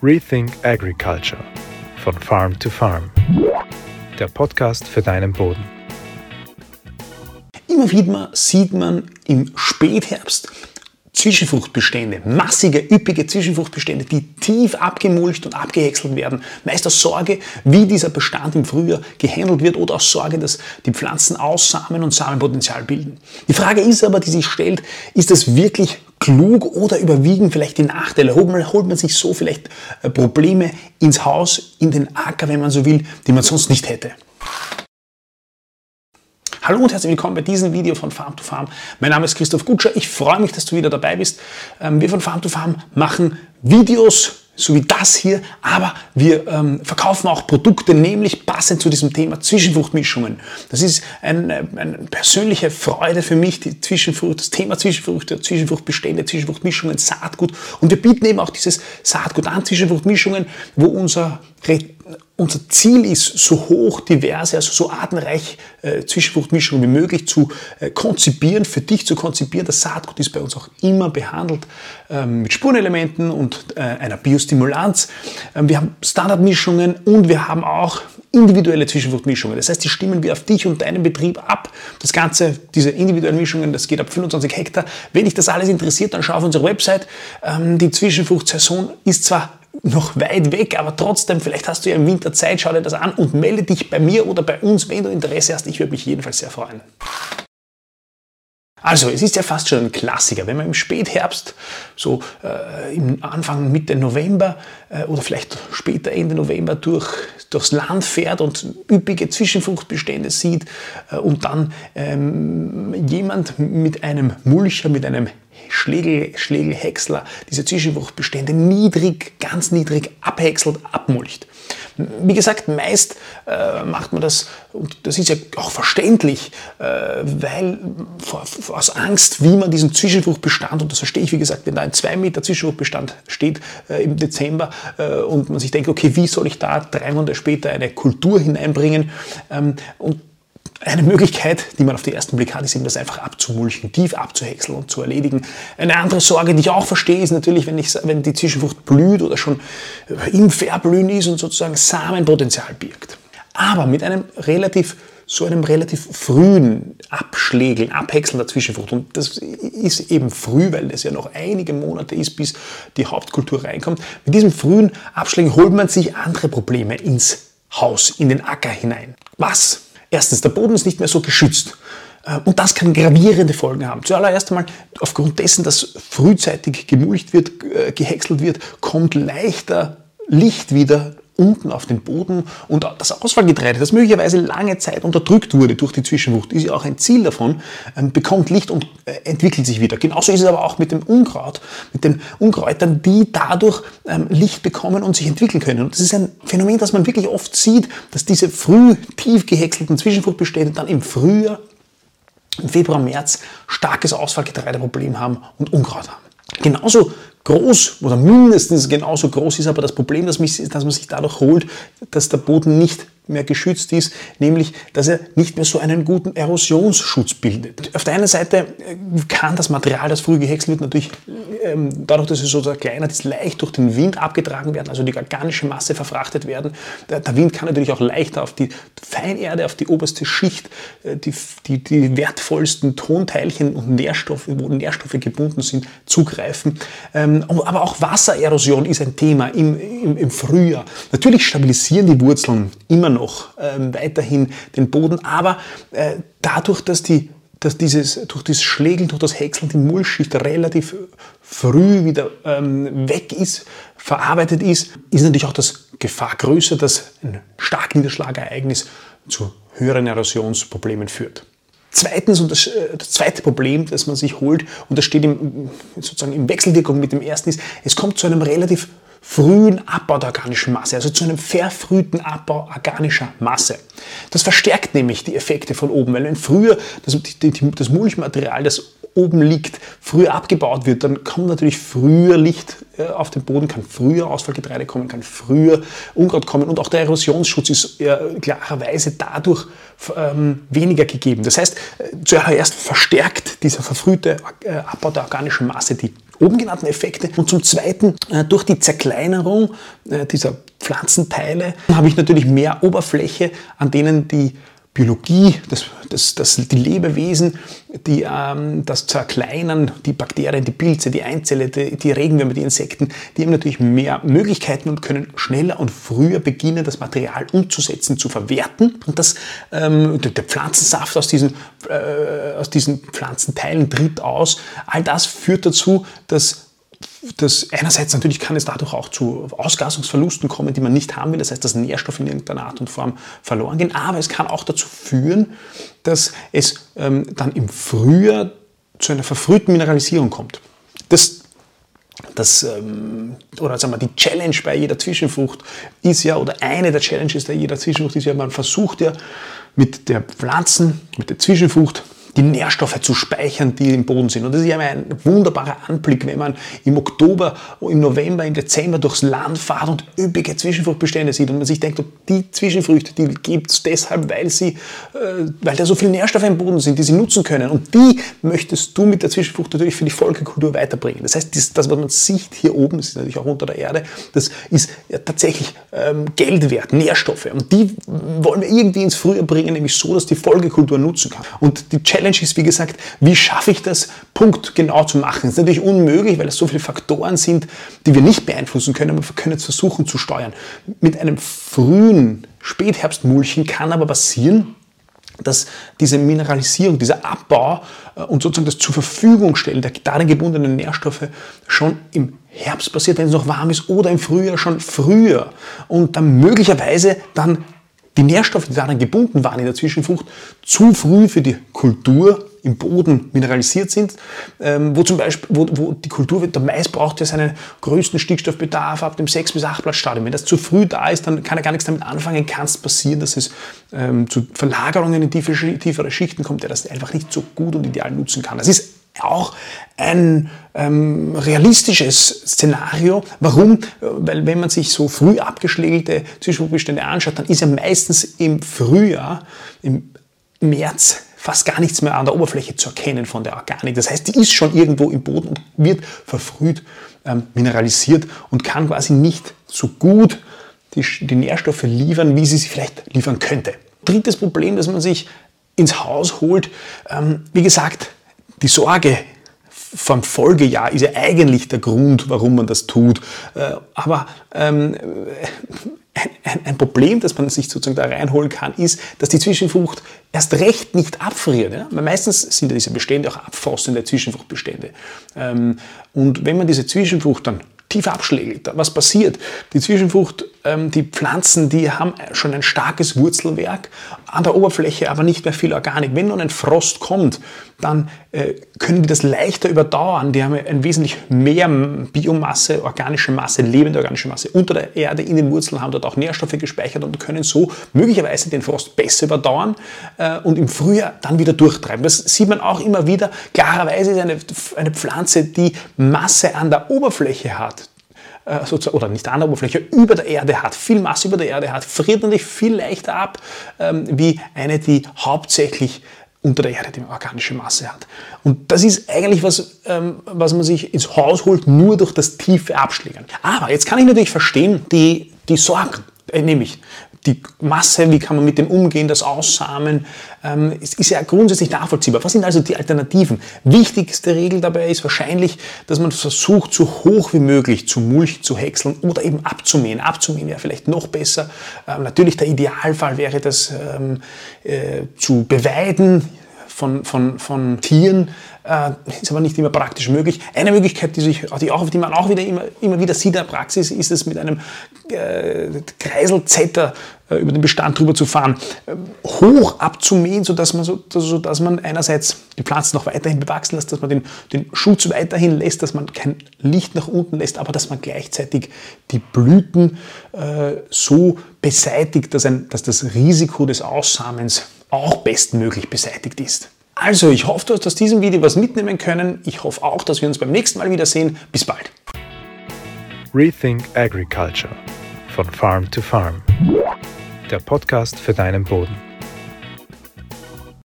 Rethink Agriculture von Farm to Farm. Der Podcast für deinen Boden. Immer wieder sieht man im Spätherbst Zwischenfruchtbestände, massige, üppige Zwischenfruchtbestände, die tief abgemulcht und abgehäckselt werden. Meist aus Sorge, wie dieser Bestand im Frühjahr gehandelt wird oder aus Sorge, dass die Pflanzen Aussamen und Samenpotenzial bilden. Die Frage ist aber, die sich stellt, ist das wirklich klug oder überwiegen vielleicht die Nachteile? Holt man, holt man sich so vielleicht äh, Probleme ins Haus, in den Acker, wenn man so will, die man sonst nicht hätte? Hallo und herzlich willkommen bei diesem Video von Farm to Farm. Mein Name ist Christoph Gutscher. Ich freue mich, dass du wieder dabei bist. Ähm, wir von Farm to Farm machen Videos so wie das hier, aber wir ähm, verkaufen auch Produkte, nämlich passend zu diesem Thema Zwischenfruchtmischungen. Das ist ein, äh, eine persönliche Freude für mich, die Zwischenfrucht, das Thema Zwischenfrüchte, Zwischenfruchtbestände, Zwischenfruchtmischungen, Saatgut. Und wir bieten eben auch dieses Saatgut an, Zwischenfruchtmischungen, wo unser unser Ziel ist, so hoch diverse, also so artenreich äh, Zwischenfruchtmischungen wie möglich zu äh, konzipieren, für dich zu konzipieren. Das Saatgut ist bei uns auch immer behandelt ähm, mit Spurenelementen und äh, einer Biostimulanz. Ähm, wir haben Standardmischungen und wir haben auch individuelle Zwischenfruchtmischungen. Das heißt, die stimmen wir auf dich und deinen Betrieb ab. Das Ganze, diese individuellen Mischungen, das geht ab 25 Hektar. Wenn dich das alles interessiert, dann schau auf unsere Website. Ähm, die Zwischenfruchtsaison ist zwar noch weit weg, aber trotzdem, vielleicht hast du ja im Winter Zeit, schau dir das an und melde dich bei mir oder bei uns, wenn du Interesse hast. Ich würde mich jedenfalls sehr freuen. Also, es ist ja fast schon ein Klassiker, wenn man im Spätherbst, so äh, im Anfang Mitte November äh, oder vielleicht später Ende November durch, durchs Land fährt und üppige Zwischenfruchtbestände sieht äh, und dann ähm, jemand mit einem Mulcher, mit einem Schlegel, Schlegelhäcksler diese Zwischenfruchtbestände niedrig, ganz niedrig abhäckselt, abmulcht. Wie gesagt, meist äh, macht man das, und das ist ja auch verständlich, äh, weil vor, aus Angst, wie man diesen Zwischenfruchtbestand, und das verstehe ich, wie gesagt, wenn da ein 2 Meter Zwischenfruchtbestand steht äh, im Dezember äh, und man sich denkt, okay, wie soll ich da drei Monate später eine Kultur hineinbringen? Ähm, und eine Möglichkeit, die man auf den ersten Blick hat, ist eben das einfach abzumulchen, tief abzuhäckseln und zu erledigen. Eine andere Sorge, die ich auch verstehe, ist natürlich, wenn, ich, wenn die Zwischenfrucht blüht oder schon im Verblühen ist und sozusagen Samenpotenzial birgt. Aber mit einem relativ so einem relativ frühen Abschlägeln, Abhäckseln der Zwischenfrucht. Und das ist eben früh, weil es ja noch einige Monate ist, bis die Hauptkultur reinkommt. Mit diesem frühen Abschlägen holt man sich andere Probleme ins Haus, in den Acker hinein. Was? Erstens, der Boden ist nicht mehr so geschützt. Äh, und das kann gravierende Folgen haben. Zuallererst einmal, aufgrund dessen, dass frühzeitig gemulcht wird, äh, gehäckselt wird, kommt leichter Licht wieder unten auf den Boden und das Ausfallgetreide, das möglicherweise lange Zeit unterdrückt wurde durch die Zwischenwucht, ist ja auch ein Ziel davon, ähm, bekommt Licht und äh, entwickelt sich wieder. Genauso ist es aber auch mit dem Unkraut, mit den Unkräutern, die dadurch ähm, Licht bekommen und sich entwickeln können. Und das ist ein Phänomen, das man wirklich oft sieht, dass diese früh tief gehäckselten Zwischenfruchtbestände dann im Frühjahr, im Februar, März starkes Ausfallgetreideproblem haben und Unkraut haben. Genauso groß oder mindestens genauso groß ist aber das Problem, dass, man sich dadurch holt, dass der Boden nicht mehr geschützt ist, nämlich dass er nicht mehr so einen guten Erosionsschutz bildet. Auf der einen Seite äh, kann das Material, das früh gehäckselt wird, natürlich ähm, dadurch, dass es so kleiner ist, leicht durch den Wind abgetragen werden, also die organische Masse verfrachtet werden. Der, Wind kann natürlich auch leichter auf die Feinerde, auf die oberste Schicht, äh, die, die, die wertvollsten Tonteilchen und Nährstoffe, wo Nährstoffe gebunden sind, zugreifen. Ähm, aber auch Wassererosion ist ein Thema im, im, im Frühjahr. Natürlich stabilisieren die Wurzeln immer noch noch ähm, weiterhin den Boden, aber äh, dadurch, dass die dass dieses, durch das Schlägeln, durch das Häckseln die Mulchschicht relativ früh wieder ähm, weg ist, verarbeitet ist, ist natürlich auch das Gefahr größer, dass ein Starkniederschlagereignis zu höheren Erosionsproblemen führt. Zweitens, und das, äh, das, zweite Problem, das man sich holt, und das steht im, sozusagen in Wechselwirkung mit dem ersten, ist, es kommt zu einem relativ frühen Abbau der organischen Masse, also zu einem verfrühten Abbau organischer Masse. Das verstärkt nämlich die Effekte von oben, weil wenn früher das, das Mulchmaterial, das oben liegt, früher abgebaut wird, dann kommt natürlich früher Licht äh, auf den Boden, kann früher Ausfallgetreide kommen, kann früher Unkraut kommen und auch der Erosionsschutz ist äh, klarerweise dadurch ähm, weniger gegeben. Das heißt, äh, zuerst verstärkt dieser verfrühte Abbau der organischen Masse die oben genannten Effekte und zum Zweiten durch die Zerkleinerung dieser Pflanzenteile habe ich natürlich mehr Oberfläche, an denen die Biologie, das, das, das, die Lebewesen, die ähm, das zerkleinern, die Bakterien, die Pilze, die Einzelle, die, die Regenwürmer, die Insekten, die haben natürlich mehr Möglichkeiten und können schneller und früher beginnen, das Material umzusetzen, zu verwerten. Und das, ähm, der Pflanzensaft aus diesen, äh, aus diesen Pflanzenteilen tritt aus. All das führt dazu, dass das, einerseits natürlich kann es dadurch auch zu Ausgasungsverlusten kommen, die man nicht haben will. Das heißt, dass Nährstoffe in irgendeiner Art und Form verloren gehen. Aber es kann auch dazu führen, dass es ähm, dann im Frühjahr zu einer verfrühten Mineralisierung kommt. Das, das, ähm, oder sagen wir, die Challenge bei jeder Zwischenfrucht ist ja, oder eine der Challenges bei jeder Zwischenfrucht ist ja, man versucht ja mit der Pflanzen, mit der Zwischenfrucht die Nährstoffe zu speichern, die im Boden sind. Und das ist ja ein wunderbarer Anblick, wenn man im Oktober, im November, im Dezember durchs Land fährt und üppige Zwischenfruchtbestände sieht und man sich denkt, die Zwischenfrüchte, die gibt es deshalb, weil, sie, äh, weil da so viele Nährstoffe im Boden sind, die sie nutzen können. Und die möchtest du mit der Zwischenfrucht natürlich für die Folgekultur weiterbringen. Das heißt, das, das was man sieht hier oben, das ist natürlich auch unter der Erde, das ist ja tatsächlich ähm, Geld wert, Nährstoffe. Und die wollen wir irgendwie ins Frühjahr bringen, nämlich so, dass die Folgekultur nutzen kann. Und die Challenge Challenge ist, wie gesagt, wie schaffe ich das punktgenau zu machen? Das ist natürlich unmöglich, weil es so viele Faktoren sind, die wir nicht beeinflussen können, aber wir können es versuchen zu steuern. Mit einem frühen Spätherbstmulchen kann aber passieren, dass diese Mineralisierung, dieser Abbau äh, und sozusagen das zur Verfügung stellen der darin gebundenen Nährstoffe schon im Herbst passiert, wenn es noch warm ist, oder im Frühjahr schon früher und dann möglicherweise dann die Nährstoffe, die daran gebunden waren in der Zwischenfrucht, zu früh für die Kultur im Boden mineralisiert sind, ähm, wo zum Beispiel, wo, wo die Kultur, der Mais braucht ja seinen größten Stickstoffbedarf ab dem 6 bis 8 Blattstadium. Wenn das zu früh da ist, dann kann er gar nichts damit anfangen, kann es passieren, dass es ähm, zu Verlagerungen in tiefe, tiefere Schichten kommt, der das einfach nicht so gut und ideal nutzen kann. Das ist auch ein ähm, realistisches Szenario. Warum? Weil wenn man sich so früh abgeschlägelte Zwischenbestände anschaut, dann ist ja meistens im Frühjahr, im März, fast gar nichts mehr an der Oberfläche zu erkennen von der Organik. Das heißt, die ist schon irgendwo im Boden und wird verfrüht ähm, mineralisiert und kann quasi nicht so gut die, die Nährstoffe liefern, wie sie sie vielleicht liefern könnte. Drittes Problem, das man sich ins Haus holt, ähm, wie gesagt, die Sorge vom Folgejahr ist ja eigentlich der Grund, warum man das tut. Äh, aber ähm, ein, ein, Problem, das man sich sozusagen da reinholen kann, ist, dass die Zwischenfrucht erst recht nicht abfriert. Ja? Meistens sind ja diese Bestände auch abfrostende Zwischenfruchtbestände. Ähm, und wenn man diese Zwischenfrucht dann tief abschlägt. Was passiert? Die Zwischenfrucht, ähm, die Pflanzen, die haben schon ein starkes Wurzelwerk, an der Oberfläche aber nicht mehr viel Organik. Wenn nun ein Frost kommt, dann äh, können die das leichter überdauern. Die haben ein wesentlich mehr Biomasse, organische Masse, lebende organische Masse unter der Erde in den Wurzeln, haben dort auch Nährstoffe gespeichert und können so möglicherweise den Frost besser überdauern äh, und im Frühjahr dann wieder durchtreiben. Das sieht man auch immer wieder. Klarerweise ist eine, eine Pflanze, die Masse an der Oberfläche hat, äh, oder nicht an der Oberfläche, über der Erde hat, viel Masse über der Erde hat, friert natürlich viel leichter ab, ähm, wie eine, die hauptsächlich unter der Erde die organische Masse hat. Und das ist eigentlich was, ähm, was man sich ins Haus holt, nur durch das tiefe Abschlägern. Aber jetzt kann ich natürlich verstehen, die, die Sorgen, äh, nämlich die Masse, wie kann man mit dem umgehen, das Aussamen, ähm, ist, ist, ja grundsätzlich nachvollziehbar. Was sind also die Alternativen? Wichtigste Regel dabei ist wahrscheinlich, dass man versucht, so hoch wie möglich zu Mulch zu häckseln oder eben abzumähen. Abzumähen wäre vielleicht noch besser. Ähm, natürlich der Idealfall wäre das ähm, äh, zu beweiden von, von, von Tieren, äh, ist aber nicht immer praktisch möglich. Eine Möglichkeit, die, sich, die, auch, die man auch wieder immer, immer wieder sieht in der Praxis, ist es mit einem äh, Kreiselzetter äh, über den Bestand drüber zu fahren, äh, hoch abzumähen, sodass man, so, sodass man einerseits die Pflanzen noch weiterhin bewachsen lässt, dass man den, den Schutz weiterhin lässt, dass man kein Licht nach unten lässt, aber dass man gleichzeitig die Blüten äh, so beseitigt, dass, ein, dass das Risiko des Aussamens auch bestmöglich beseitigt ist. Also, ich hoffe, du hast aus diesem Video was mitnehmen können. Ich hoffe auch, dass wir uns beim nächsten Mal wiedersehen. Bis bald. Rethink Agriculture von Farm to Farm. Der Podcast für deinen Boden.